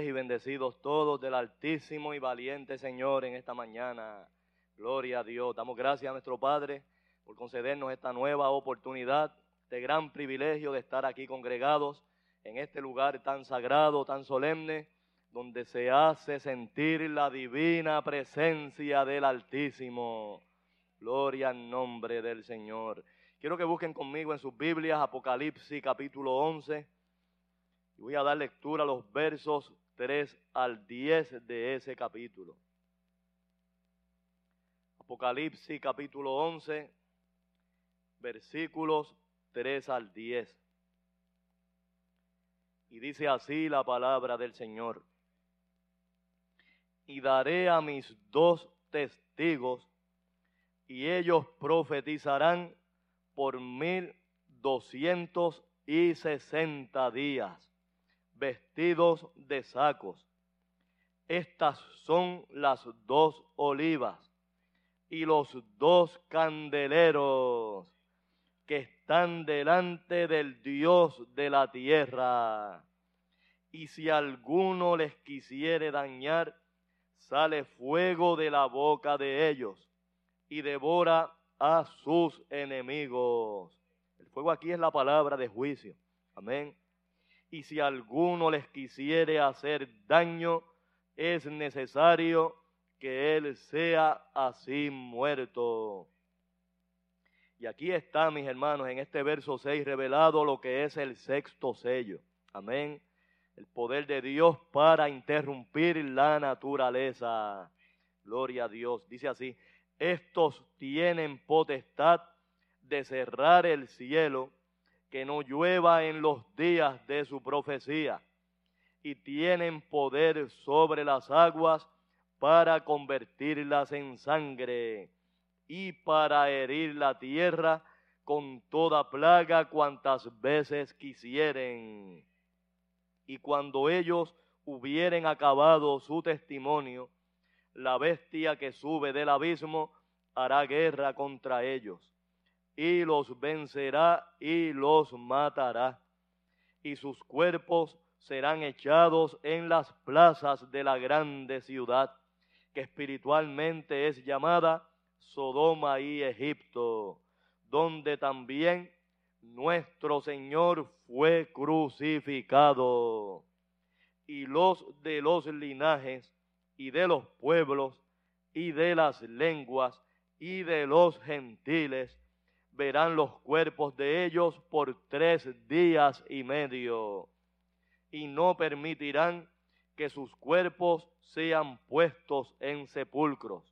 Y bendecidos todos del Altísimo y Valiente Señor en esta mañana. Gloria a Dios. Damos gracias a nuestro Padre por concedernos esta nueva oportunidad, este gran privilegio de estar aquí congregados en este lugar tan sagrado, tan solemne, donde se hace sentir la divina presencia del Altísimo. Gloria al nombre del Señor. Quiero que busquen conmigo en sus Biblias Apocalipsis capítulo 11. Y voy a dar lectura a los versos 3 al 10 de ese capítulo. Apocalipsis capítulo 11, versículos 3 al 10. Y dice así la palabra del Señor. Y daré a mis dos testigos, y ellos profetizarán por mil doscientos y sesenta días vestidos de sacos. Estas son las dos olivas y los dos candeleros que están delante del Dios de la tierra. Y si alguno les quisiere dañar, sale fuego de la boca de ellos y devora a sus enemigos. El fuego aquí es la palabra de juicio. Amén y si alguno les quisiere hacer daño, es necesario que él sea así muerto. Y aquí está, mis hermanos, en este verso 6 revelado lo que es el sexto sello. Amén. El poder de Dios para interrumpir la naturaleza. Gloria a Dios. Dice así, estos tienen potestad de cerrar el cielo, que no llueva en los días de su profecía, y tienen poder sobre las aguas para convertirlas en sangre y para herir la tierra con toda plaga cuantas veces quisieren. Y cuando ellos hubieren acabado su testimonio, la bestia que sube del abismo hará guerra contra ellos, y los vencerá y los matará, y sus cuerpos serán echados en las plazas de la grande ciudad, que espiritualmente es llamada Sodoma y Egipto, donde también nuestro Señor fue crucificado. Y los de los linajes y de los pueblos y de las lenguas y de los gentiles verán los cuerpos de ellos por tres días y medio, y no permitirán que sus cuerpos sean puestos en sepulcros.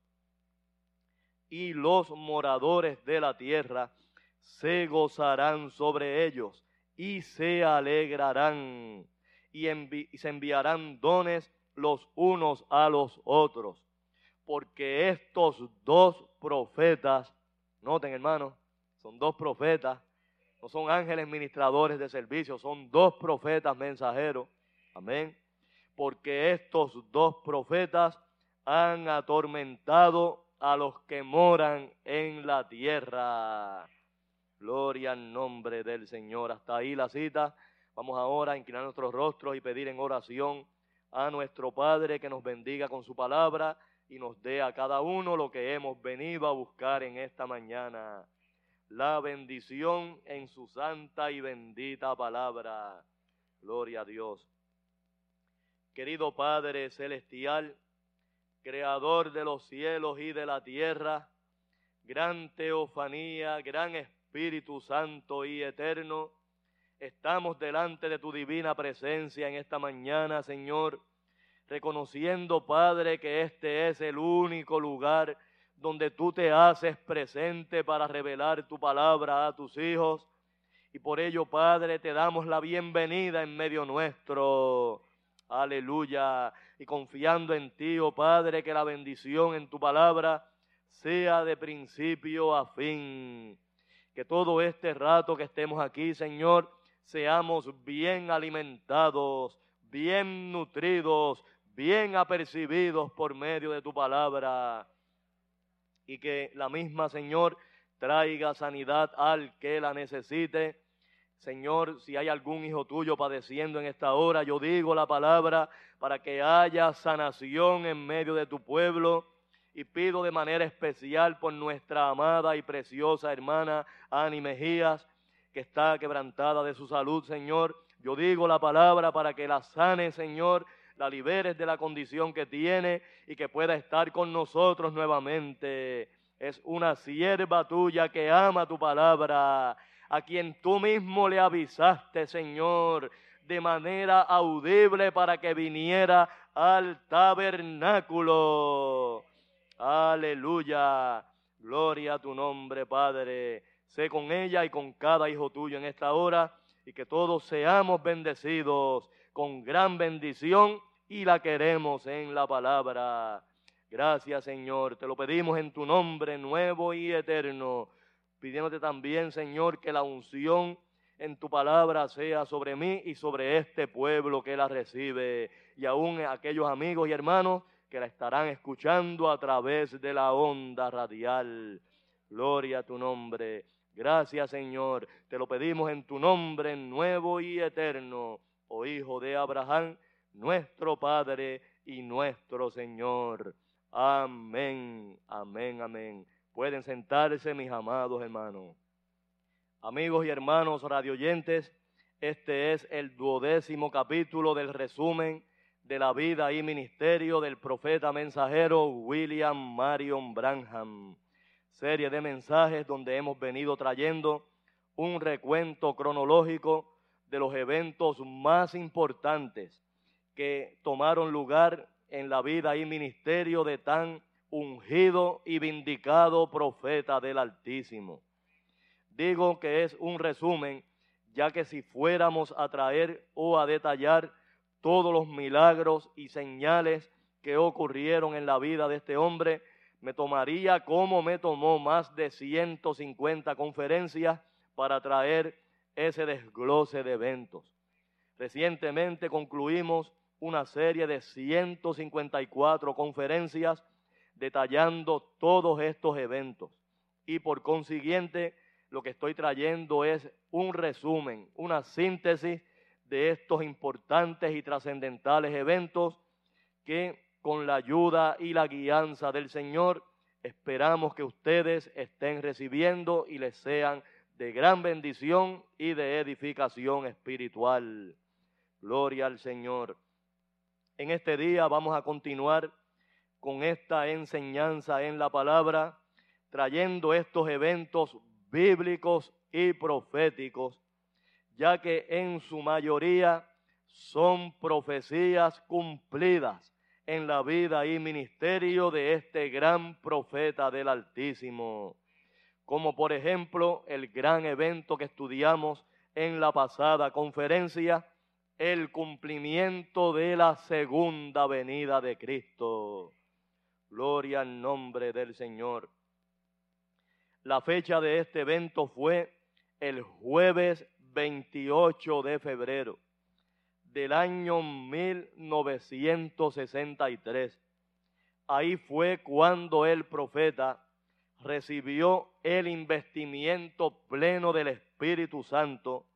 Y los moradores de la tierra se gozarán sobre ellos y se alegrarán y, se enviarán dones los unos a los otros porque estos dos profetas, noten hermanos, son dos profetas, no son ángeles ministradores de servicio, son dos profetas mensajeros, amén, porque estos dos profetas han atormentado a los que moran en la tierra. Gloria al nombre del Señor. Hasta ahí la cita. Vamos ahora a inclinar nuestros rostros y pedir en oración a nuestro Padre que nos bendiga con su palabra y nos dé a cada uno lo que hemos venido a buscar en esta mañana. La bendición en su santa y bendita palabra. Gloria a Dios. Querido Padre Celestial, Creador de los cielos y de la tierra, gran teofanía, gran Espíritu Santo y eterno, estamos delante de tu divina presencia en esta mañana, Señor reconociendo, Padre, que este es el único lugar donde tú te haces presente para revelar tu palabra a tus hijos. Y por ello, Padre, te damos la bienvenida en medio nuestro. Aleluya. Y confiando en ti, oh Padre, que la bendición en tu palabra sea de principio a fin. Que todo este rato que estemos aquí, Señor, seamos bien alimentados, bien nutridos, bien apercibidos por medio de tu palabra y que la misma, Señor, traiga sanidad al que la necesite. Señor, si hay algún hijo tuyo padeciendo en esta hora, yo digo la palabra para que haya sanación en medio de tu pueblo. Y pido de manera especial por nuestra amada y preciosa hermana Ani Mejías, que está quebrantada de su salud, Señor. Yo digo la palabra para que la sane, Señor, la liberes de la condición que tiene y que pueda estar con nosotros nuevamente. Es una sierva tuya que ama tu palabra, a quien tú mismo le avisaste, Señor, de manera audible para que viniera al tabernáculo. Aleluya. Gloria a tu nombre, Padre. Sé con ella y con cada hijo tuyo en esta hora y que todos seamos bendecidos con gran bendición y la queremos en la palabra. Gracias Señor, te lo pedimos en tu nombre nuevo y eterno, pidiéndote también Señor que la unción en tu palabra sea sobre mí y sobre este pueblo que la recibe y aún aquellos amigos y hermanos que la estarán escuchando a través de la onda radial. Gloria a tu nombre. Gracias Señor, te lo pedimos en tu nombre nuevo y eterno, oh Hijo de Abraham nuestro Padre y nuestro Señor. Amén, amén, amén. Pueden sentarse mis amados hermanos. Amigos y hermanos radioyentes, este es el duodécimo capítulo del resumen de la vida y ministerio del profeta mensajero William Marion Branham. Serie de mensajes donde hemos venido trayendo un recuento cronológico de los eventos más importantes que tomaron lugar en la vida y ministerio de tan ungido y vindicado profeta del Altísimo. Digo que es un resumen, ya que si fuéramos a traer o a detallar todos los milagros y señales que ocurrieron en la vida de este hombre, me tomaría como me tomó más de 150 conferencias para traer ese desglose de eventos. Recientemente concluimos una serie de 154 conferencias detallando todos estos eventos. Y por consiguiente, lo que estoy trayendo es un resumen, una síntesis de estos importantes y trascendentales eventos que con la ayuda y la guianza del Señor esperamos que ustedes estén recibiendo y les sean de gran bendición y de edificación espiritual. Gloria al Señor. En este día vamos a continuar con esta enseñanza en la palabra, trayendo estos eventos bíblicos y proféticos, ya que en su mayoría son profecías cumplidas en la vida y ministerio de este gran profeta del Altísimo, como por ejemplo el gran evento que estudiamos en la pasada conferencia, el cumplimiento de la segunda venida de Cristo. Gloria al nombre del Señor. La fecha de este evento fue el jueves 28 de febrero del año 1963. Ahí fue cuando el profeta recibió el investimiento pleno del Espíritu Santo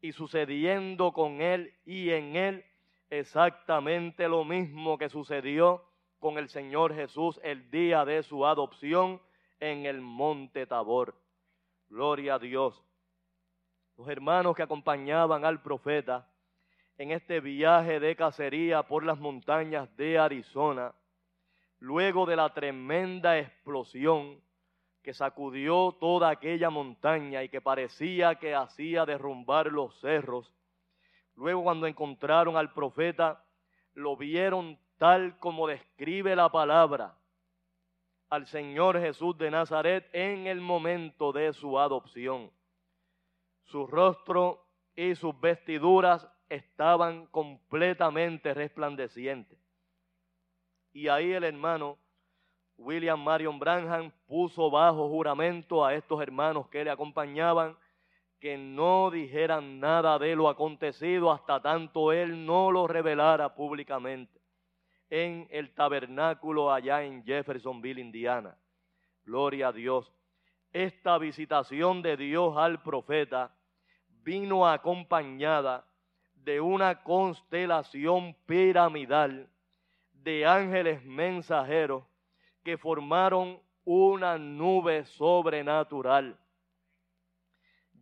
y sucediendo con él y en él exactamente lo mismo que sucedió con el Señor Jesús el día de su adopción en el monte Tabor. Gloria a Dios. Los hermanos que acompañaban al profeta en este viaje de cacería por las montañas de Arizona, luego de la tremenda explosión que sacudió toda aquella montaña y que parecía que hacía derrumbar los cerros. Luego cuando encontraron al profeta, lo vieron tal como describe la palabra al Señor Jesús de Nazaret en el momento de su adopción. Su rostro y sus vestiduras estaban completamente resplandecientes. Y ahí el hermano William Marion Branham puso bajo juramento a estos hermanos que le acompañaban que no dijeran nada de lo acontecido hasta tanto él no lo revelara públicamente en el tabernáculo allá en Jeffersonville, Indiana. Gloria a Dios. Esta visitación de Dios al profeta vino acompañada de una constelación piramidal de ángeles mensajeros que formaron una nube sobrenatural.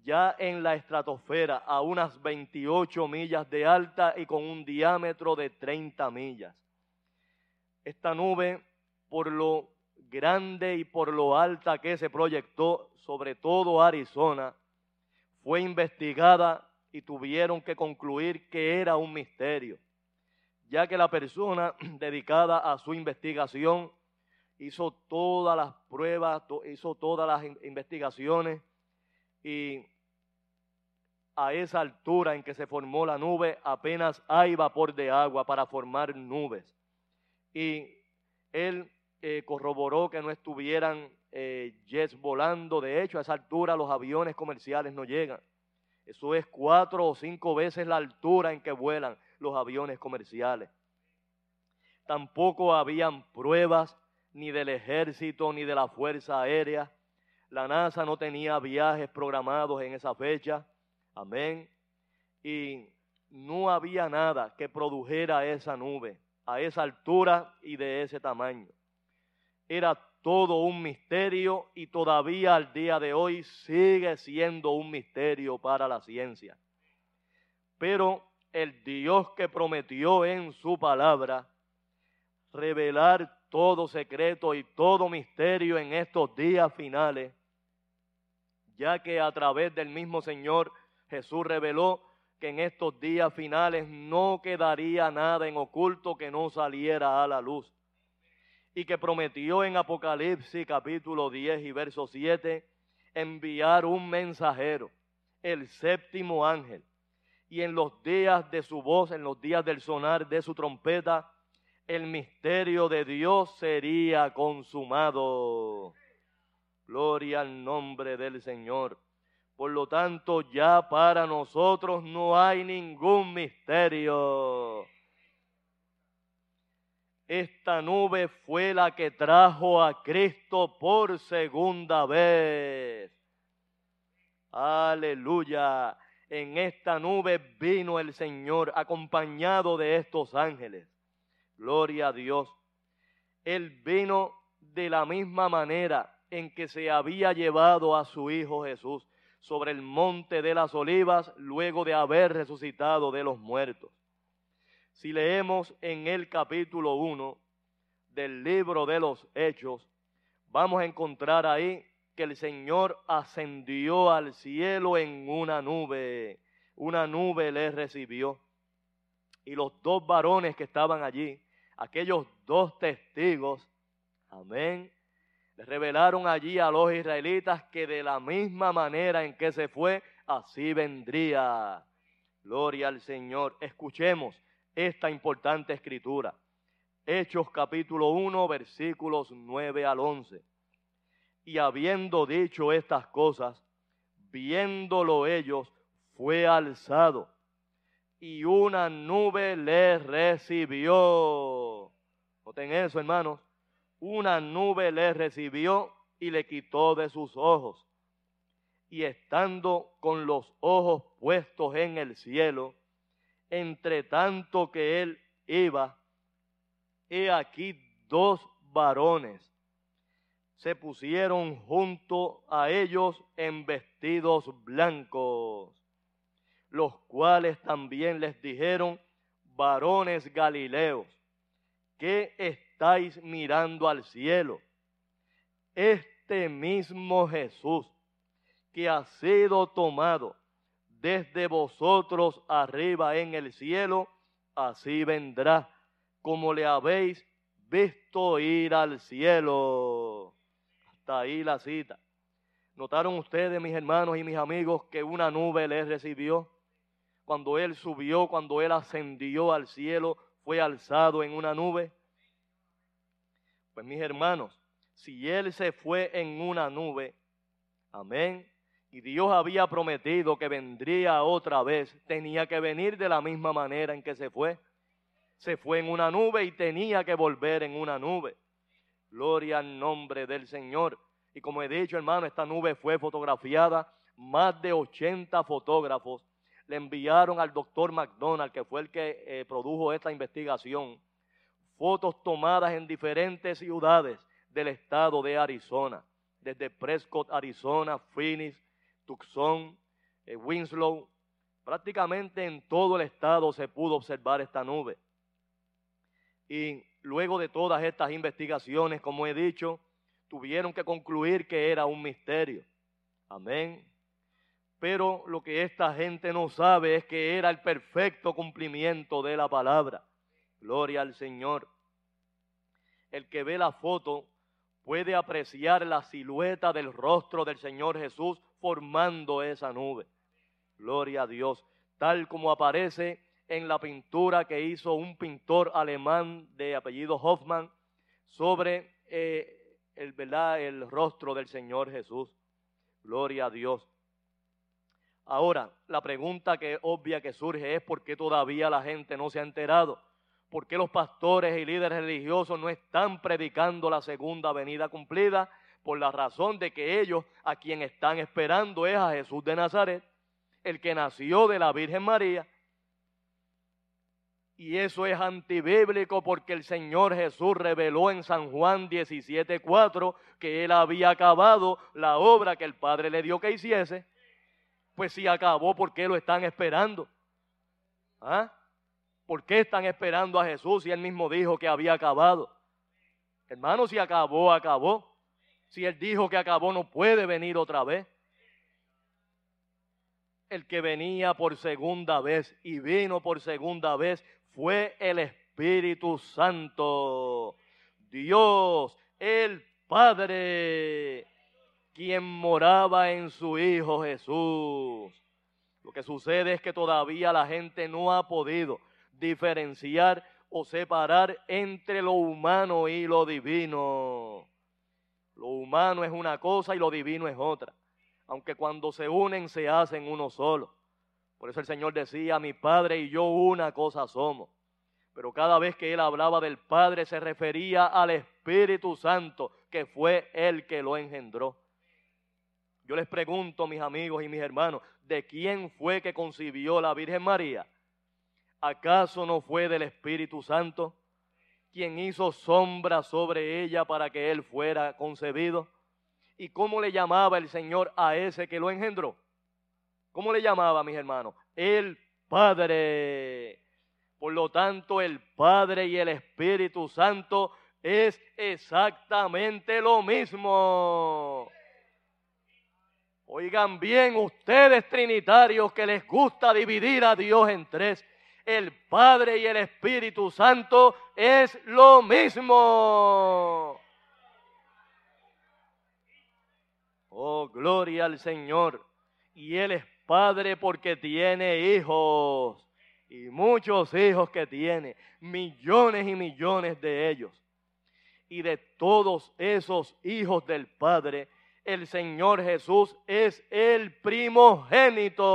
Ya en la estratosfera, a unas 28 millas de alta y con un diámetro de 30 millas. Esta nube, por lo grande y por lo alta que se proyectó sobre todo Arizona, fue investigada y tuvieron que concluir que era un misterio, ya que la persona dedicada a su investigación hizo todas las pruebas, hizo todas las investigaciones y a esa altura en que se formó la nube apenas hay vapor de agua para formar nubes. Y él eh, corroboró que no estuvieran eh, jets volando, de hecho a esa altura los aviones comerciales no llegan. Eso es cuatro o cinco veces la altura en que vuelan los aviones comerciales. Tampoco habían pruebas ni del ejército, ni de la Fuerza Aérea. La NASA no tenía viajes programados en esa fecha. Amén. Y no había nada que produjera esa nube a esa altura y de ese tamaño. Era todo un misterio y todavía al día de hoy sigue siendo un misterio para la ciencia. Pero el Dios que prometió en su palabra revelar todo secreto y todo misterio en estos días finales, ya que a través del mismo Señor Jesús reveló que en estos días finales no quedaría nada en oculto que no saliera a la luz. Y que prometió en Apocalipsis capítulo 10 y verso 7, enviar un mensajero, el séptimo ángel. Y en los días de su voz, en los días del sonar de su trompeta, el misterio de Dios sería consumado. Gloria al nombre del Señor. Por lo tanto, ya para nosotros no hay ningún misterio. Esta nube fue la que trajo a Cristo por segunda vez. Aleluya. En esta nube vino el Señor acompañado de estos ángeles. Gloria a Dios. Él vino de la misma manera en que se había llevado a su Hijo Jesús sobre el monte de las olivas luego de haber resucitado de los muertos. Si leemos en el capítulo 1 del libro de los Hechos, vamos a encontrar ahí que el Señor ascendió al cielo en una nube. Una nube le recibió. Y los dos varones que estaban allí, aquellos dos testigos, amén, le revelaron allí a los israelitas que de la misma manera en que se fue, así vendría. Gloria al Señor. Escuchemos esta importante escritura. Hechos capítulo 1, versículos 9 al 11. Y habiendo dicho estas cosas, viéndolo ellos, fue alzado y una nube le recibió. Noten eso, hermanos una nube le recibió y le quitó de sus ojos. Y estando con los ojos puestos en el cielo, entre tanto que él iba, he aquí dos varones se pusieron junto a ellos en vestidos blancos, los cuales también les dijeron, varones galileos, ¿qué estáis mirando al cielo. Este mismo Jesús que ha sido tomado desde vosotros arriba en el cielo, así vendrá, como le habéis visto ir al cielo. Hasta ahí la cita. ¿Notaron ustedes, mis hermanos y mis amigos, que una nube les recibió? Cuando Él subió, cuando Él ascendió al cielo, fue alzado en una nube. Pues mis hermanos, si Él se fue en una nube, amén, y Dios había prometido que vendría otra vez, tenía que venir de la misma manera en que se fue. Se fue en una nube y tenía que volver en una nube. Gloria al nombre del Señor. Y como he dicho, hermano, esta nube fue fotografiada. Más de 80 fotógrafos le enviaron al doctor McDonald, que fue el que eh, produjo esta investigación fotos tomadas en diferentes ciudades del estado de Arizona, desde Prescott, Arizona, Phoenix, Tucson, eh, Winslow, prácticamente en todo el estado se pudo observar esta nube. Y luego de todas estas investigaciones, como he dicho, tuvieron que concluir que era un misterio. Amén. Pero lo que esta gente no sabe es que era el perfecto cumplimiento de la palabra. Gloria al Señor. El que ve la foto puede apreciar la silueta del rostro del Señor Jesús formando esa nube. Gloria a Dios. Tal como aparece en la pintura que hizo un pintor alemán de apellido Hoffman sobre eh, el, ¿verdad? el rostro del Señor Jesús. Gloria a Dios. Ahora, la pregunta que obvia que surge es por qué todavía la gente no se ha enterado. ¿Por qué los pastores y líderes religiosos no están predicando la segunda venida cumplida? Por la razón de que ellos a quien están esperando es a Jesús de Nazaret, el que nació de la Virgen María. Y eso es antibíblico porque el Señor Jesús reveló en San Juan 17:4 que él había acabado la obra que el Padre le dio que hiciese. Pues si acabó, ¿por qué lo están esperando? ¿Ah? ¿Por qué están esperando a Jesús si él mismo dijo que había acabado? Hermano, si acabó, acabó. Si él dijo que acabó, no puede venir otra vez. El que venía por segunda vez y vino por segunda vez fue el Espíritu Santo. Dios, el Padre. Quien moraba en su Hijo Jesús. Lo que sucede es que todavía la gente no ha podido diferenciar o separar entre lo humano y lo divino. Lo humano es una cosa y lo divino es otra. Aunque cuando se unen se hacen uno solo. Por eso el Señor decía, mi Padre y yo una cosa somos. Pero cada vez que él hablaba del Padre se refería al Espíritu Santo, que fue el que lo engendró. Yo les pregunto, mis amigos y mis hermanos, ¿de quién fue que concibió la Virgen María? ¿Acaso no fue del Espíritu Santo quien hizo sombra sobre ella para que él fuera concebido? ¿Y cómo le llamaba el Señor a ese que lo engendró? ¿Cómo le llamaba, mis hermanos? El Padre. Por lo tanto, el Padre y el Espíritu Santo es exactamente lo mismo. Oigan bien ustedes trinitarios que les gusta dividir a Dios en tres el Padre y el Espíritu Santo es lo mismo. Oh, gloria al Señor. Y Él es Padre porque tiene hijos. Y muchos hijos que tiene. Millones y millones de ellos. Y de todos esos hijos del Padre, el Señor Jesús es el primogénito.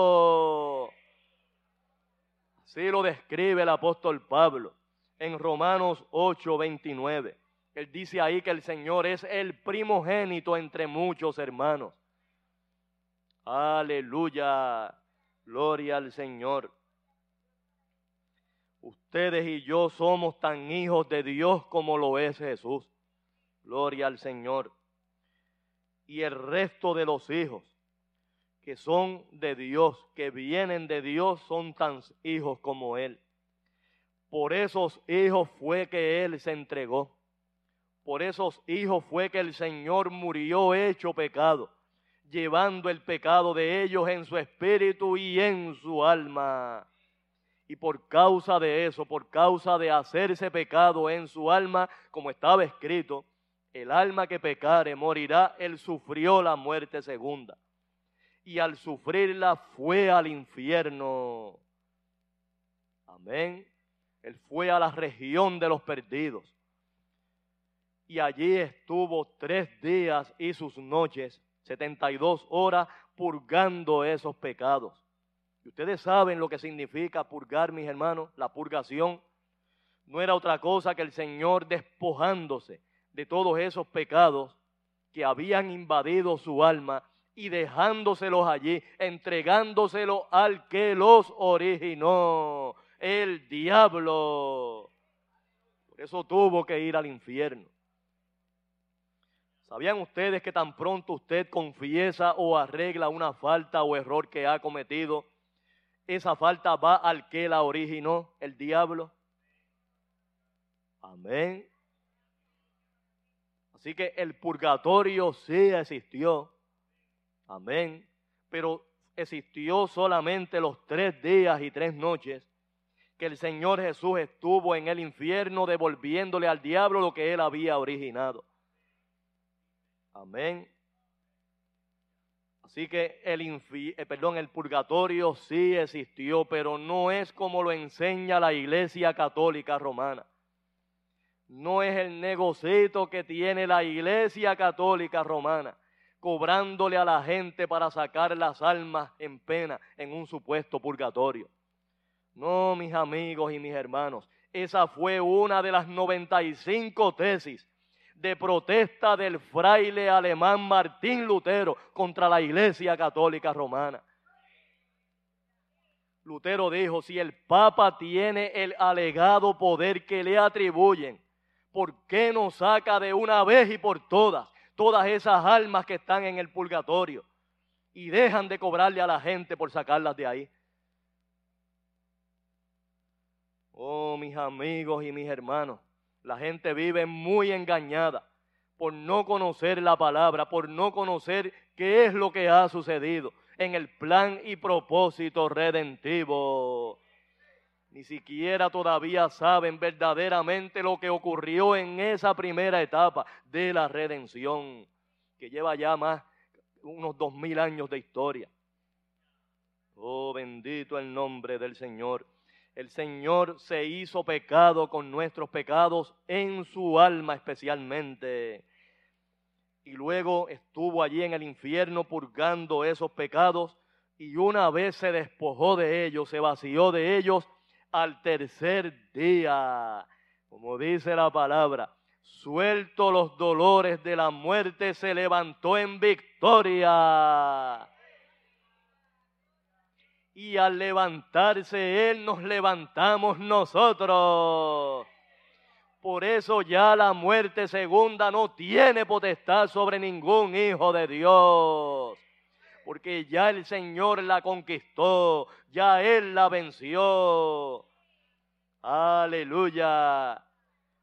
Así lo describe el apóstol Pablo en Romanos 8, 29. Él dice ahí que el Señor es el primogénito entre muchos hermanos. Aleluya, gloria al Señor. Ustedes y yo somos tan hijos de Dios como lo es Jesús. Gloria al Señor. Y el resto de los hijos que son de Dios, que vienen de Dios, son tan hijos como Él. Por esos hijos fue que Él se entregó. Por esos hijos fue que el Señor murió hecho pecado, llevando el pecado de ellos en su espíritu y en su alma. Y por causa de eso, por causa de hacerse pecado en su alma, como estaba escrito, el alma que pecare morirá, él sufrió la muerte segunda y al sufrirla fue al infierno. Amén. Él fue a la región de los perdidos. Y allí estuvo tres días y sus noches, 72 horas, purgando esos pecados. Y ustedes saben lo que significa purgar, mis hermanos, la purgación. No era otra cosa que el Señor despojándose de todos esos pecados que habían invadido su alma y dejándoselos allí, entregándoselos al que los originó, el diablo. Por eso tuvo que ir al infierno. ¿Sabían ustedes que tan pronto usted confiesa o arregla una falta o error que ha cometido, esa falta va al que la originó, el diablo? Amén. Así que el purgatorio sí existió. Amén. Pero existió solamente los tres días y tres noches que el Señor Jesús estuvo en el infierno devolviéndole al diablo lo que él había originado. Amén. Así que el, eh, perdón, el purgatorio sí existió, pero no es como lo enseña la Iglesia Católica Romana. No es el negocito que tiene la Iglesia Católica Romana cobrándole a la gente para sacar las almas en pena en un supuesto purgatorio. No, mis amigos y mis hermanos, esa fue una de las 95 tesis de protesta del fraile alemán Martín Lutero contra la Iglesia Católica Romana. Lutero dijo, si el Papa tiene el alegado poder que le atribuyen, ¿por qué no saca de una vez y por todas todas esas almas que están en el purgatorio y dejan de cobrarle a la gente por sacarlas de ahí. Oh, mis amigos y mis hermanos, la gente vive muy engañada por no conocer la palabra, por no conocer qué es lo que ha sucedido en el plan y propósito redentivo ni siquiera todavía saben verdaderamente lo que ocurrió en esa primera etapa de la redención, que lleva ya más, unos dos mil años de historia. Oh, bendito el nombre del Señor. El Señor se hizo pecado con nuestros pecados en su alma especialmente. Y luego estuvo allí en el infierno purgando esos pecados y una vez se despojó de ellos, se vació de ellos al tercer día. Como dice la palabra, suelto los dolores de la muerte, se levantó en victoria y al levantarse Él nos levantamos nosotros. Por eso ya la muerte segunda no tiene potestad sobre ningún hijo de Dios. Porque ya el Señor la conquistó, ya Él la venció. Aleluya.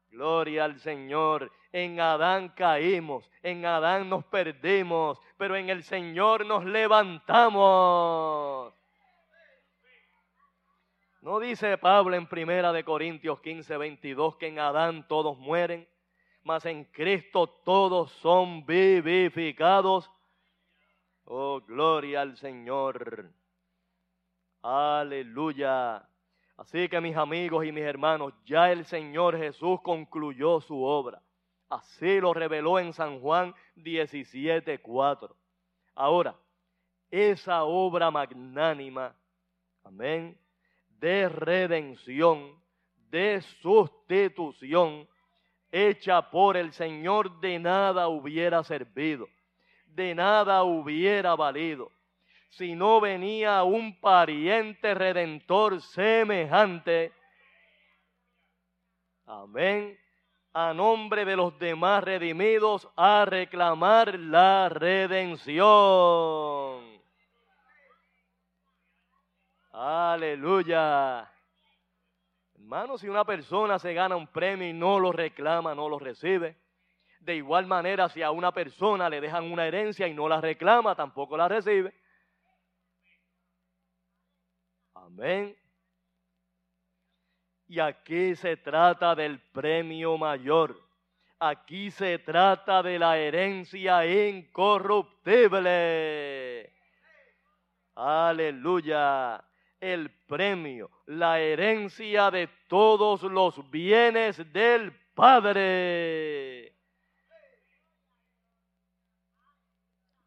Gloria al Señor. En Adán caímos, en Adán nos perdimos, pero en el Señor nos levantamos. ¿No dice Pablo en Primera de Corintios 15, 22 que en Adán todos mueren, mas en Cristo todos son vivificados? Oh, gloria al Señor. Aleluya. Así que mis amigos y mis hermanos, ya el Señor Jesús concluyó su obra. Así lo reveló en San Juan 17, 4. Ahora, esa obra magnánima, amén, de redención, de sustitución, hecha por el Señor, de nada hubiera servido, de nada hubiera valido, si no venía un pariente redentor semejante. Amén. A nombre de los demás redimidos a reclamar la redención. Aleluya. Hermano, si una persona se gana un premio y no lo reclama, no lo recibe. De igual manera, si a una persona le dejan una herencia y no la reclama, tampoco la recibe. Amén. Y aquí se trata del premio mayor. Aquí se trata de la herencia incorruptible. Aleluya el premio, la herencia de todos los bienes del Padre. El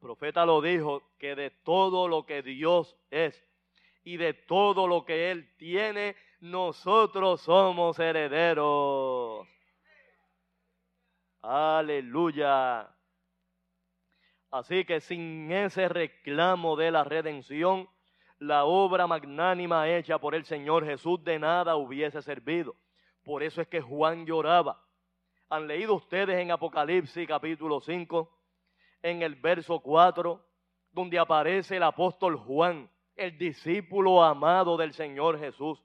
profeta lo dijo, que de todo lo que Dios es y de todo lo que Él tiene, nosotros somos herederos. Aleluya. Así que sin ese reclamo de la redención, la obra magnánima hecha por el Señor Jesús de nada hubiese servido. Por eso es que Juan lloraba. ¿Han leído ustedes en Apocalipsis capítulo 5, en el verso 4, donde aparece el apóstol Juan, el discípulo amado del Señor Jesús,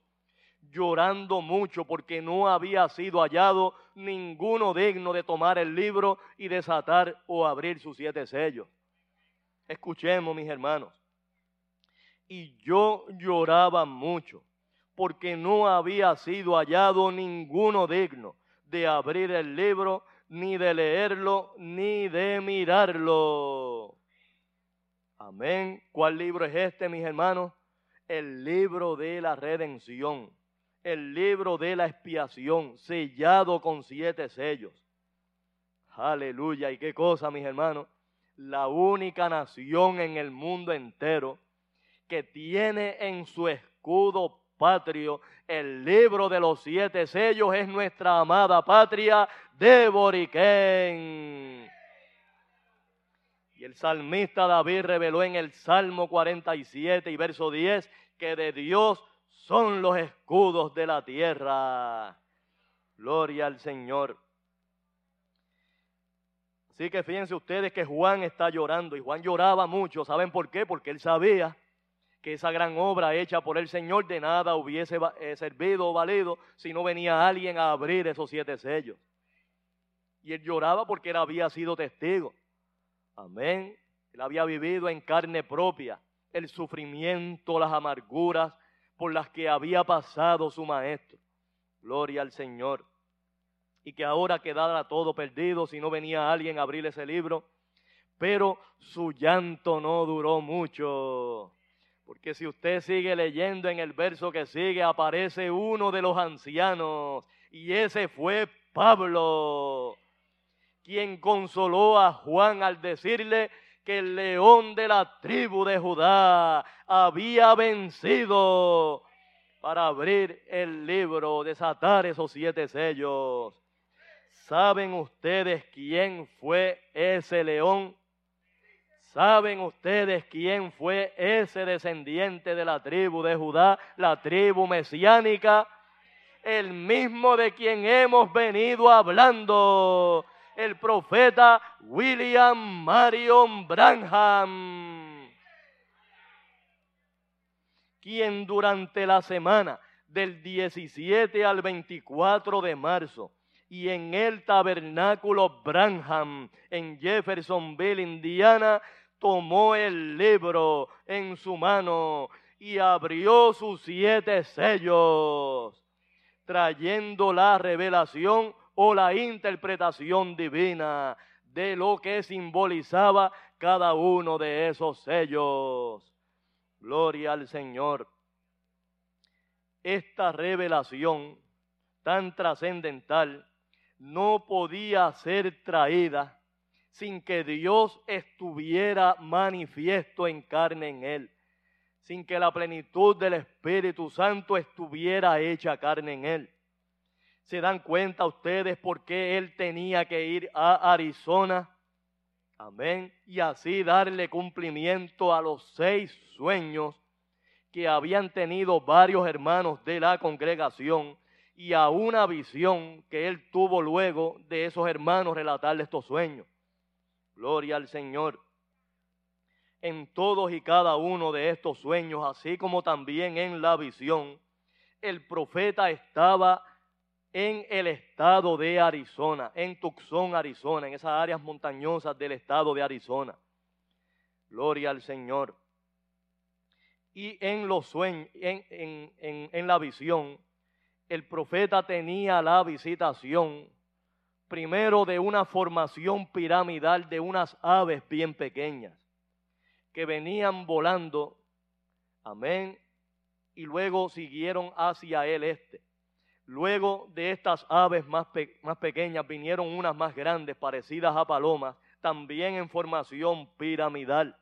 llorando mucho porque no había sido hallado ninguno digno de tomar el libro y desatar o abrir sus siete sellos? Escuchemos, mis hermanos y yo lloraba mucho, porque no había sido hallado ninguno digno de abrir el libro, ni de leerlo, ni de mirarlo. Amén. ¿Cuál libro es este, mis hermanos? El libro de la redención, el libro de la expiación, sellado con siete sellos. Aleluya. ¿Y qué cosa, mis hermanos? La única nación en el mundo entero que tiene en su escudo patrio el libro de los siete sellos es nuestra amada patria de Boriquén. Y el salmista David reveló en el Salmo 47 y verso 10 que de Dios son los escudos de la tierra. Gloria al Señor. Así que fíjense ustedes que Juan está llorando y Juan lloraba mucho. ¿Saben por qué? Porque él sabía que esa gran obra hecha por el Señor de nada hubiese eh, servido o valido si no venía alguien a abrir esos siete sellos. Y él lloraba porque él había sido testigo. Amén. Él había vivido en carne propia el sufrimiento, las amarguras por las que había pasado su maestro. Gloria al Señor. Y que ahora quedara todo perdido si no venía alguien a abrir ese libro. pero su llanto no duró mucho. Porque si usted sigue leyendo en el verso que sigue, aparece uno de los ancianos, y ese fue Pablo, quien consoló a Juan al decirle que el león de la tribu de Judá había vencido para abrir el libro, desatar esos siete sellos. ¿Saben ustedes quién fue ese león? ¿Saben ustedes quién fue ese descendiente de la tribu de Judá, la tribu mesiánica? El mismo de quien hemos venido hablando, el profeta William Marion Branham, quien durante la semana del 17 al 24 de marzo y en el tabernáculo Branham en Jeffersonville, Indiana, tomó el libro en su mano y abrió sus siete sellos, trayendo la revelación o la interpretación divina de lo que simbolizaba cada uno de esos sellos. Gloria al Señor. Esta revelación tan trascendental no podía ser traída sin que Dios estuviera manifiesto en carne en él, sin que la plenitud del Espíritu Santo estuviera hecha carne en él. ¿Se dan cuenta ustedes por qué él tenía que ir a Arizona? Amén. Y así darle cumplimiento a los seis sueños que habían tenido varios hermanos de la congregación y a una visión que él tuvo luego de esos hermanos relatarle estos sueños. Gloria al Señor. En todos y cada uno de estos sueños, así como también en la visión, el profeta estaba en el estado de Arizona, en Tucson, Arizona, en esas áreas montañosas del estado de Arizona. Gloria al Señor. Y en los sueños, en, en, en la visión, el profeta tenía la visitación primero de una formación piramidal de unas aves bien pequeñas que venían volando, amén, y luego siguieron hacia el este. Luego de estas aves más, pequeñas vinieron unas más grandes, parecidas a palomas, también en formación piramidal.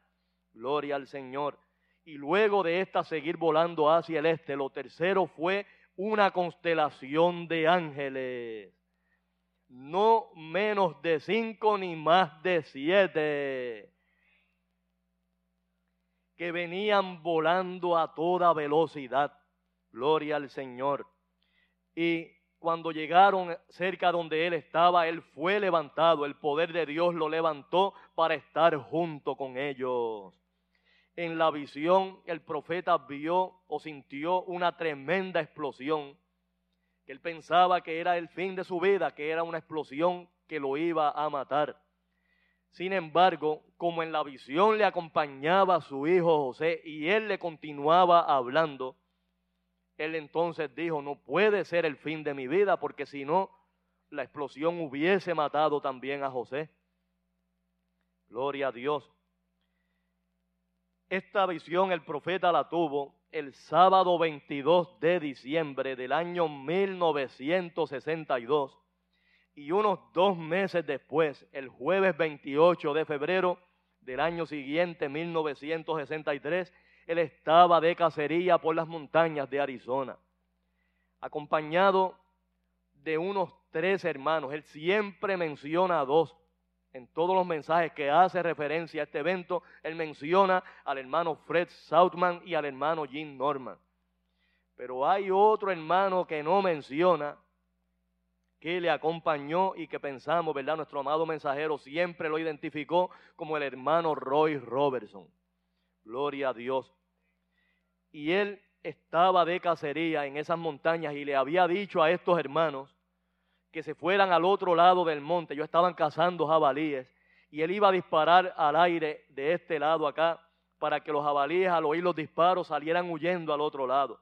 Gloria al Señor. Y luego de estas seguir volando hacia el este, lo tercero fue una constelación de ángeles no menos de cinco ni más de siete, que venían volando a toda velocidad. Gloria al Señor. Y cuando llegaron cerca donde él estaba, él fue levantado, el poder de Dios lo levantó para estar junto con ellos. En la visión el profeta vio o sintió una tremenda explosión que él pensaba que era el fin de su vida, que era una explosión que lo iba a matar. Sin embargo, como en la visión le acompañaba a su hijo José y él le continuaba hablando, él entonces dijo, no puede ser el fin de mi vida porque si no, la explosión hubiese matado también a José. Gloria a Dios. Esta visión el profeta la tuvo el sábado 22 de diciembre del año 1962 y unos dos meses después, el jueves 28 de febrero del año siguiente, 1963, él estaba de cacería por las montañas de Arizona, acompañado de unos tres hermanos. Él siempre menciona a dos en todos los mensajes que hace referencia a este evento, él menciona al hermano Fred Southman y al hermano Jim Norman. Pero hay otro hermano que no menciona, que le acompañó y que pensamos, ¿verdad? Nuestro amado mensajero siempre lo identificó como el hermano Roy Robertson. Gloria a Dios. Y él estaba de cacería en esas montañas y le había dicho a estos hermanos que se fueran al otro lado del monte. Ellos estaban cazando jabalíes y él iba a disparar al aire de este lado acá para que los jabalíes al oír los disparos salieran huyendo al otro lado.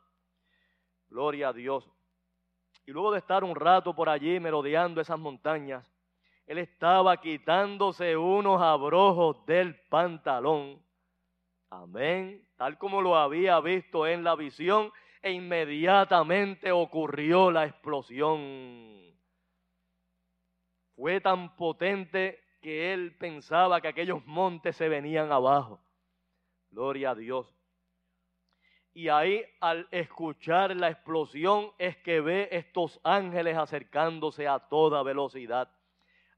Gloria a Dios. Y luego de estar un rato por allí merodeando esas montañas, Él estaba quitándose unos abrojos del pantalón. Amén. Tal como lo había visto en la visión, e inmediatamente ocurrió la explosión. Fue tan potente que él pensaba que aquellos montes se venían abajo. Gloria a Dios. Y ahí al escuchar la explosión es que ve estos ángeles acercándose a toda velocidad.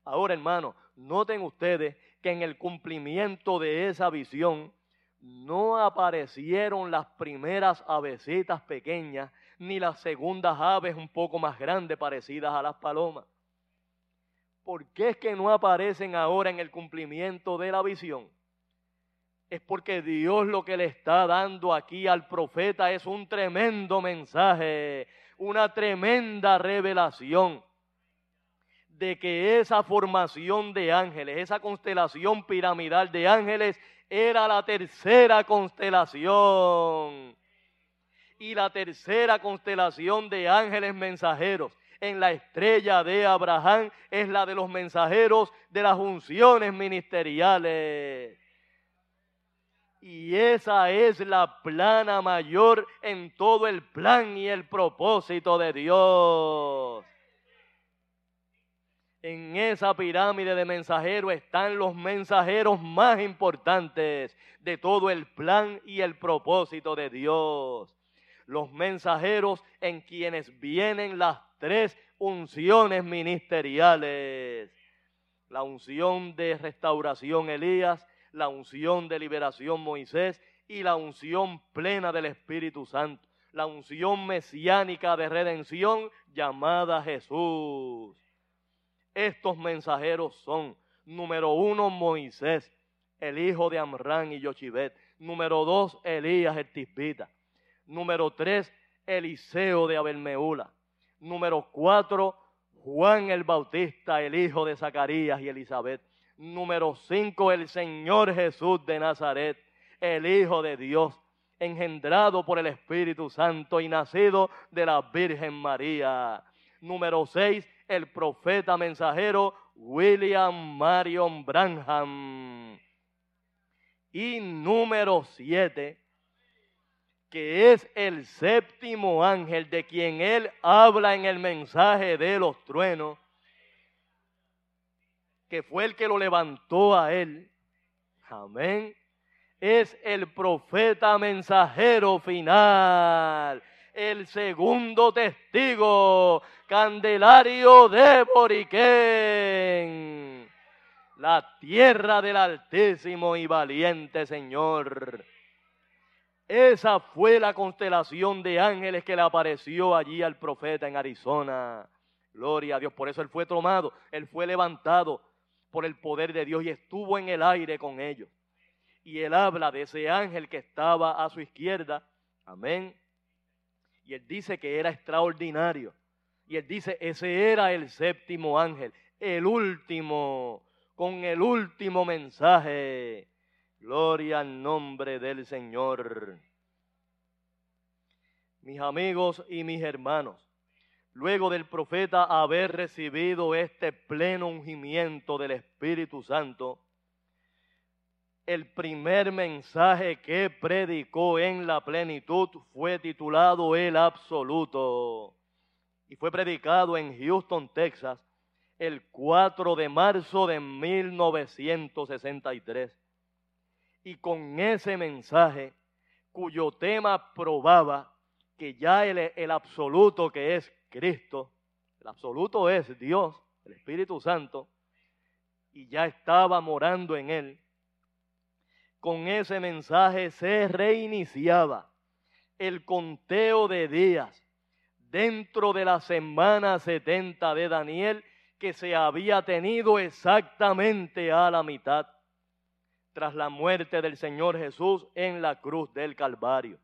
Ahora, hermano, noten ustedes que en el cumplimiento de esa visión no aparecieron las primeras avecitas pequeñas ni las segundas aves un poco más grandes parecidas a las palomas. ¿Por qué es que no aparecen ahora en el cumplimiento de la visión? Es porque Dios lo que le está dando aquí al profeta es un tremendo mensaje, una tremenda revelación de que esa formación de ángeles, esa constelación piramidal de ángeles, era la tercera constelación. Y la tercera constelación de ángeles mensajeros en la estrella de Abraham es la de los mensajeros de las unciones ministeriales. Y esa es la plana mayor en todo el plan y el propósito de Dios. En esa pirámide de mensajeros están los mensajeros más importantes de todo el plan y el propósito de Dios. Los mensajeros en quienes vienen las tres unciones ministeriales. La unción de restauración Elías, la unción de liberación Moisés y la unción plena del Espíritu Santo. La unción mesiánica de redención llamada Jesús. Estos mensajeros son, número uno, Moisés, el hijo de Amrán y Yochibet. Número dos, Elías el Tisbita. Número tres, Eliseo de Abelmeula. Número cuatro, Juan el Bautista, el hijo de Zacarías y Elizabeth. Número cinco, el Señor Jesús de Nazaret, el Hijo de Dios, engendrado por el Espíritu Santo y nacido de la Virgen María. Número seis, el profeta mensajero William Marion Branham. Y número siete, que es el séptimo ángel de quien él habla en el mensaje de los truenos, que fue el que lo levantó a él. Amén. Es el profeta mensajero final, el segundo testigo, Candelario de Boriquén, la tierra del altísimo y valiente Señor. Esa fue la constelación de ángeles que le apareció allí al profeta en Arizona. Gloria a Dios. Por eso él fue tomado, él fue levantado por el poder de Dios y estuvo en el aire con ellos. Y él habla de ese ángel que estaba a su izquierda. Amén. Y él dice que era extraordinario. Y él dice, ese era el séptimo ángel, el último, con el último mensaje. Gloria al nombre del Señor. Mis amigos y mis hermanos, luego del profeta haber recibido este pleno ungimiento del Espíritu Santo, el primer mensaje que predicó en la plenitud fue titulado El Absoluto y fue predicado en Houston, Texas, el 4 de marzo de 1963 y con ese mensaje cuyo tema probaba que ya el, el, absoluto que es Cristo, el absoluto es Dios, el Espíritu Santo, y ya estaba morando en él, con ese mensaje se reiniciaba el conteo de días dentro de la semana 70 de Daniel que se había tenido exactamente a la mitad tras la muerte del Señor Jesús en la cruz del Calvario.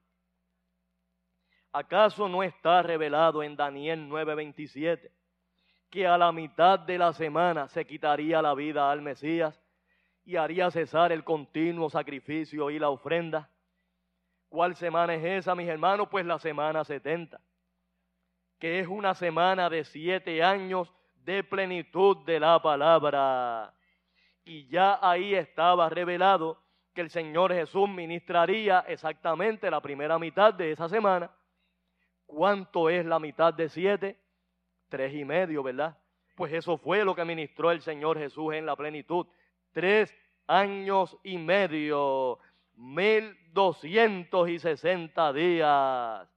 ¿Acaso no está revelado en Daniel 9:27 que a la mitad de la semana se quitaría la vida al Mesías y haría cesar el continuo sacrificio y la ofrenda? ¿Cuál semana es esa, mis hermanos? Pues la semana 70, que es una semana de siete años de plenitud de la palabra. Y ya ahí estaba revelado que el Señor Jesús ministraría exactamente la primera mitad de esa semana. ¿Cuánto es la mitad de siete? Tres y medio, ¿verdad? Pues eso fue lo que ministró el Señor Jesús en la plenitud. Tres años y medio, mil doscientos y sesenta días.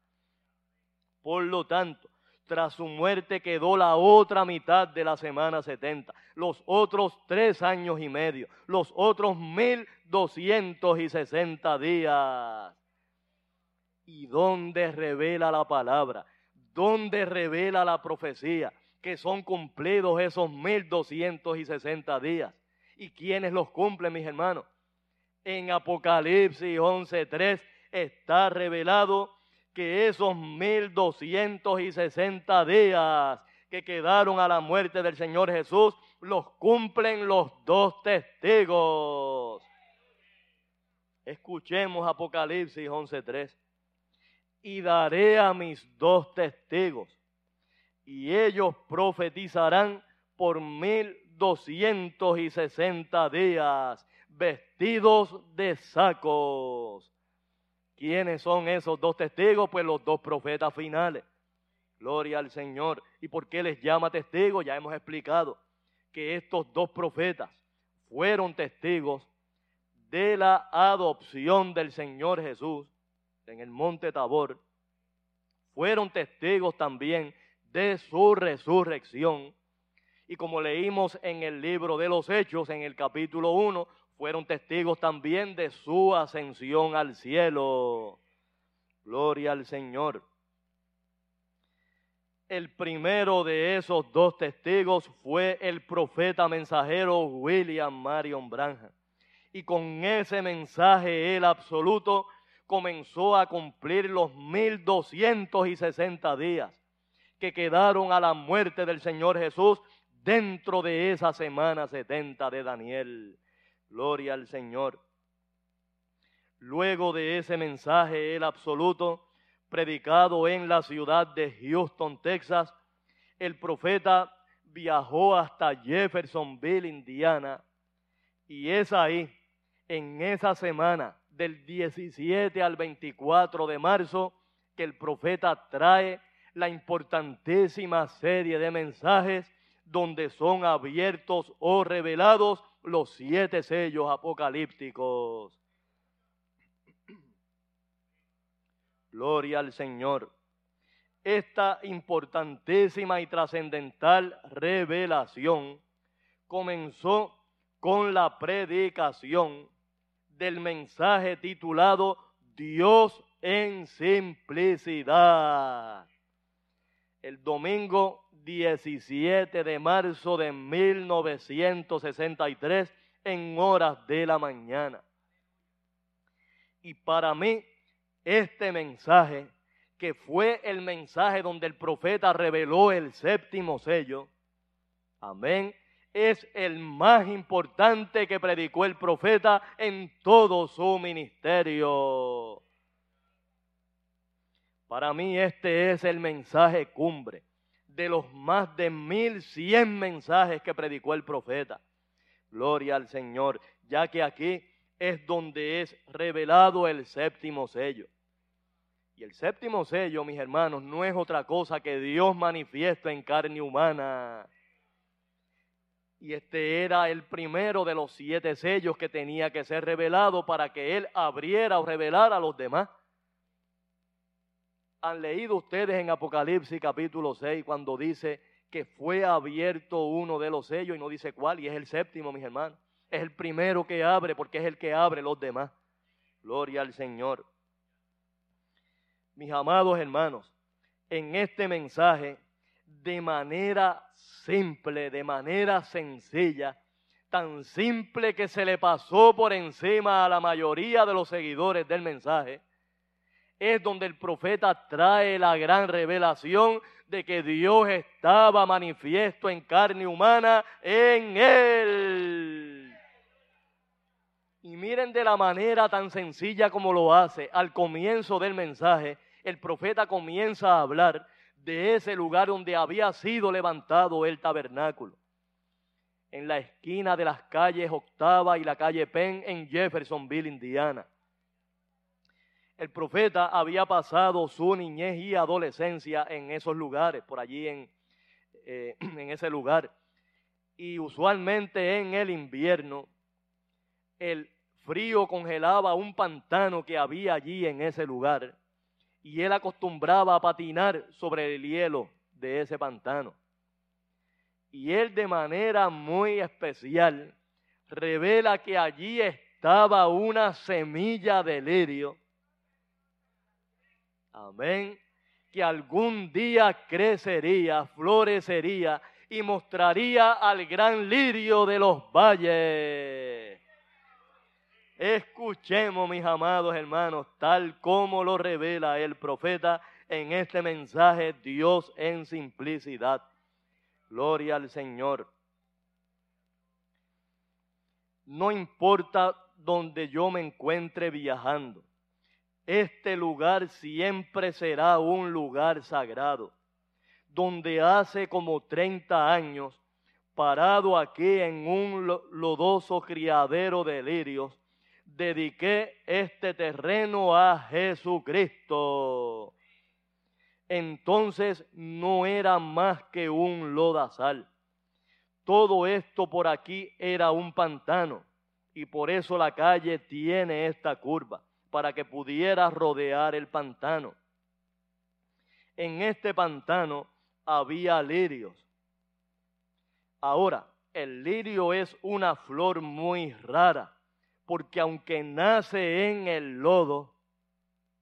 Por lo tanto, tras su muerte quedó la otra mitad de la semana 70, los otros tres años y medio, los otros mil doscientos y sesenta días. ¿Y dónde revela la palabra? ¿Dónde revela la profecía? Que son cumplidos esos mil doscientos y sesenta días. ¿Y quiénes los cumplen, mis hermanos? En Apocalipsis 11.3 está revelado que esos 1260 días que quedaron a la muerte del Señor Jesús los cumplen los dos testigos. Escuchemos Apocalipsis 11:3. Y daré a mis dos testigos, y ellos profetizarán por mil doscientos y sesenta días, vestidos de sacos ¿Quiénes son esos dos testigos? Pues los dos profetas finales. Gloria al Señor. ¿Y por qué les llama testigos? Ya hemos explicado que estos dos profetas fueron testigos de la adopción del Señor Jesús en el monte Tabor. Fueron testigos también de su resurrección. Y como leímos en el libro de los Hechos, en el capítulo 1, fueron testigos también de su ascensión al cielo. Gloria al Señor. El primero de esos dos testigos fue el profeta mensajero William Marion Branham. Y con ese mensaje él absoluto comenzó a cumplir los mil doscientos y sesenta días que quedaron a la muerte del Señor Jesús dentro de esa semana setenta de Daniel. Gloria al Señor. Luego de ese mensaje, el absoluto, predicado en la ciudad de Houston, Texas, el profeta viajó hasta Jeffersonville, Indiana, y es ahí, en esa semana, del 17 al 24 de marzo, que el profeta trae la importantísima serie de mensajes donde son abiertos o revelados los siete sellos apocalípticos. Gloria al Señor. Esta importantísima y trascendental revelación comenzó con la predicación del mensaje titulado Dios en simplicidad. El domingo 17 de marzo de 1963 en horas de la mañana. Y para mí, este mensaje, que fue el mensaje donde el profeta reveló el séptimo sello, amén, es el más importante que predicó el profeta en todo su ministerio. Para mí este es el mensaje cumbre de los más de mil cien mensajes que predicó el profeta. Gloria al Señor, ya que aquí es donde es revelado el séptimo sello. Y el séptimo sello, mis hermanos, no es otra cosa que Dios manifiesta en carne humana. Y este era el primero de los siete sellos que tenía que ser revelado para que Él abriera o revelara a los demás. ¿Han leído ustedes en Apocalipsis capítulo 6 cuando dice que fue abierto uno de los sellos y no dice cuál? Y es el séptimo, mis hermanos. Es el primero que abre porque es el que abre los demás. Gloria al Señor. Mis amados hermanos, en este mensaje, de manera simple, de manera sencilla, tan simple que se le pasó por encima a la mayoría de los seguidores del mensaje, es donde el profeta trae la gran revelación de que Dios estaba manifiesto en carne humana en él. Y miren de la manera tan sencilla como lo hace. Al comienzo del mensaje, el profeta comienza a hablar de ese lugar donde había sido levantado el tabernáculo. En la esquina de las calles Octava y la calle Penn en Jeffersonville, Indiana. El profeta había pasado su niñez y adolescencia en esos lugares, por allí en, eh, en ese lugar. Y usualmente en el invierno, el frío congelaba un pantano que había allí en ese lugar y él acostumbraba a patinar sobre el hielo de ese pantano. Y él de manera muy especial revela que allí estaba una semilla de lirio. Amén. Que algún día crecería, florecería y mostraría al gran lirio de los valles. Escuchemos, mis amados hermanos, tal como lo revela el profeta en este mensaje, Dios en simplicidad. Gloria al Señor. No importa donde yo me encuentre viajando, este lugar siempre será un lugar sagrado, donde hace como 30 años, parado aquí en un lodoso criadero de lirios, dediqué este terreno a Jesucristo. Entonces no era más que un lodazal. Todo esto por aquí era un pantano y por eso la calle tiene esta curva, para que pudiera rodear el pantano. En este pantano había lirios. Ahora, el lirio es una flor muy rara porque aunque nace en el lodo,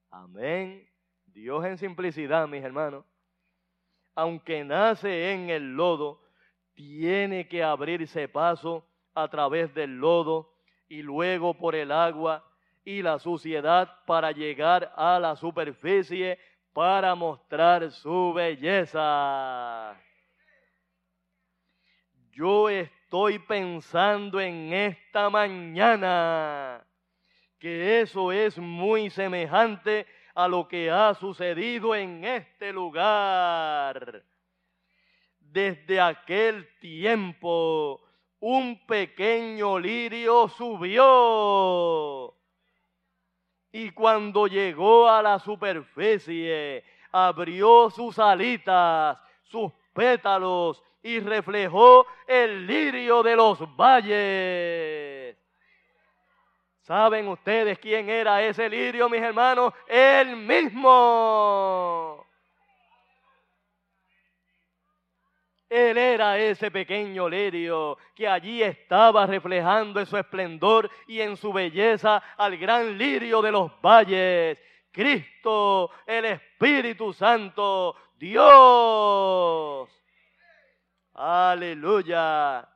amén, Dios en simplicidad, mis hermanos, aunque nace en el lodo, tiene que abrirse paso a través del lodo y luego por el agua y la suciedad para llegar a la superficie para mostrar su belleza. Yo estoy estoy pensando en esta mañana que eso es muy semejante a lo que ha sucedido en este lugar. Desde aquel tiempo, un pequeño lirio subió. Y cuando llegó a la superficie, abrió sus alitas, sus pétalos y reflejó el lirio de los valles. ¿Saben ustedes quién era ese lirio, mis hermanos? Él mismo. Él era ese pequeño lirio que allí estaba reflejando en su esplendor y en su belleza al gran lirio de los valles. Cristo, el Espíritu Santo, Dios. Aleluya.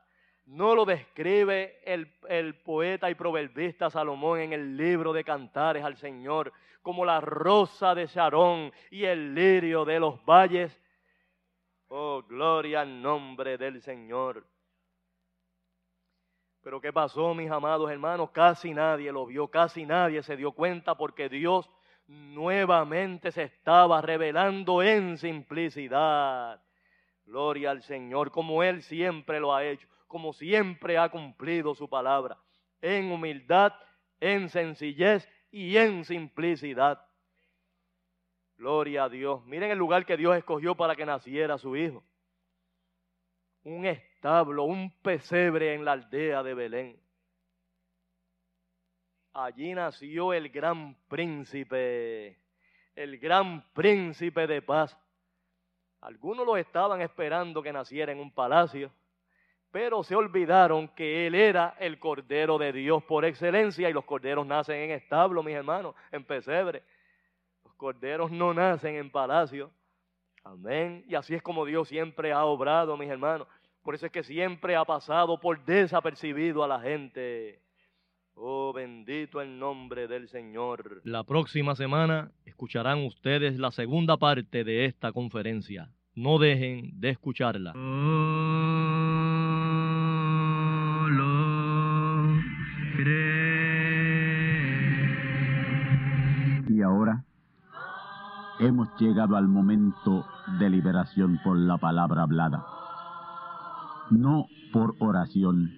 No lo describe el, el, poeta y proverbista Salomón en el libro de Cantares al Señor como la rosa de Sharon y el lirio de los valles. Oh, gloria al nombre del Señor. Pero ¿qué pasó, mis amados hermanos? Casi nadie lo vio, casi nadie se dio cuenta porque Dios nuevamente se estaba revelando en simplicidad. Gloria al Señor, como Él siempre lo ha hecho, como siempre ha cumplido su palabra, en humildad, en sencillez y en simplicidad. Gloria a Dios. Miren el lugar que Dios escogió para que naciera su hijo. Un establo, un pesebre en la aldea de Belén. Allí nació el gran príncipe, el gran príncipe de paz algunos lo estaban esperando que naciera en un palacio, pero se olvidaron que Él era el Cordero de Dios por excelencia y los corderos nacen en establo, mis hermanos, en pesebre. Los corderos no nacen en palacio. Amén. Y así es como Dios siempre ha obrado, mis hermanos. Por eso es que siempre ha pasado por desapercibido a la gente. Oh, bendito el nombre del Señor. La próxima semana escucharán ustedes la segunda parte de esta conferencia. No dejen de escucharla. Y ahora, hemos llegado al momento de liberación por la palabra hablada, no por oración.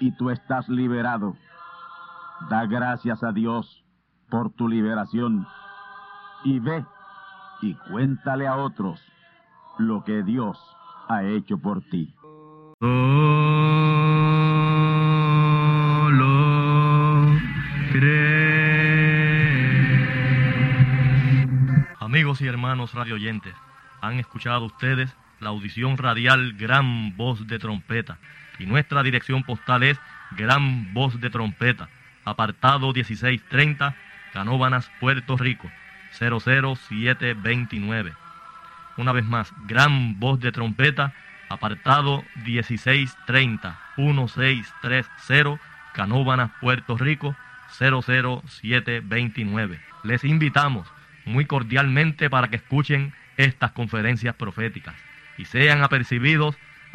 Y tú estás liberado. Da gracias a Dios por tu liberación. Y ve y cuéntale a otros lo que Dios ha hecho por ti. Amigos y hermanos radioyentes, han escuchado ustedes la audición radial Gran Voz de Trompeta y nuestra dirección postal es Gran Voz de Trompeta, apartado 1630, Canóbanas, Puerto Rico, 00729. Una vez más, Gran Voz de Trompeta, apartado 1630, 1630, Canóbanas, Puerto Rico, 00729. Les invitamos muy cordialmente para que escuchen estas conferencias proféticas y sean apercibidos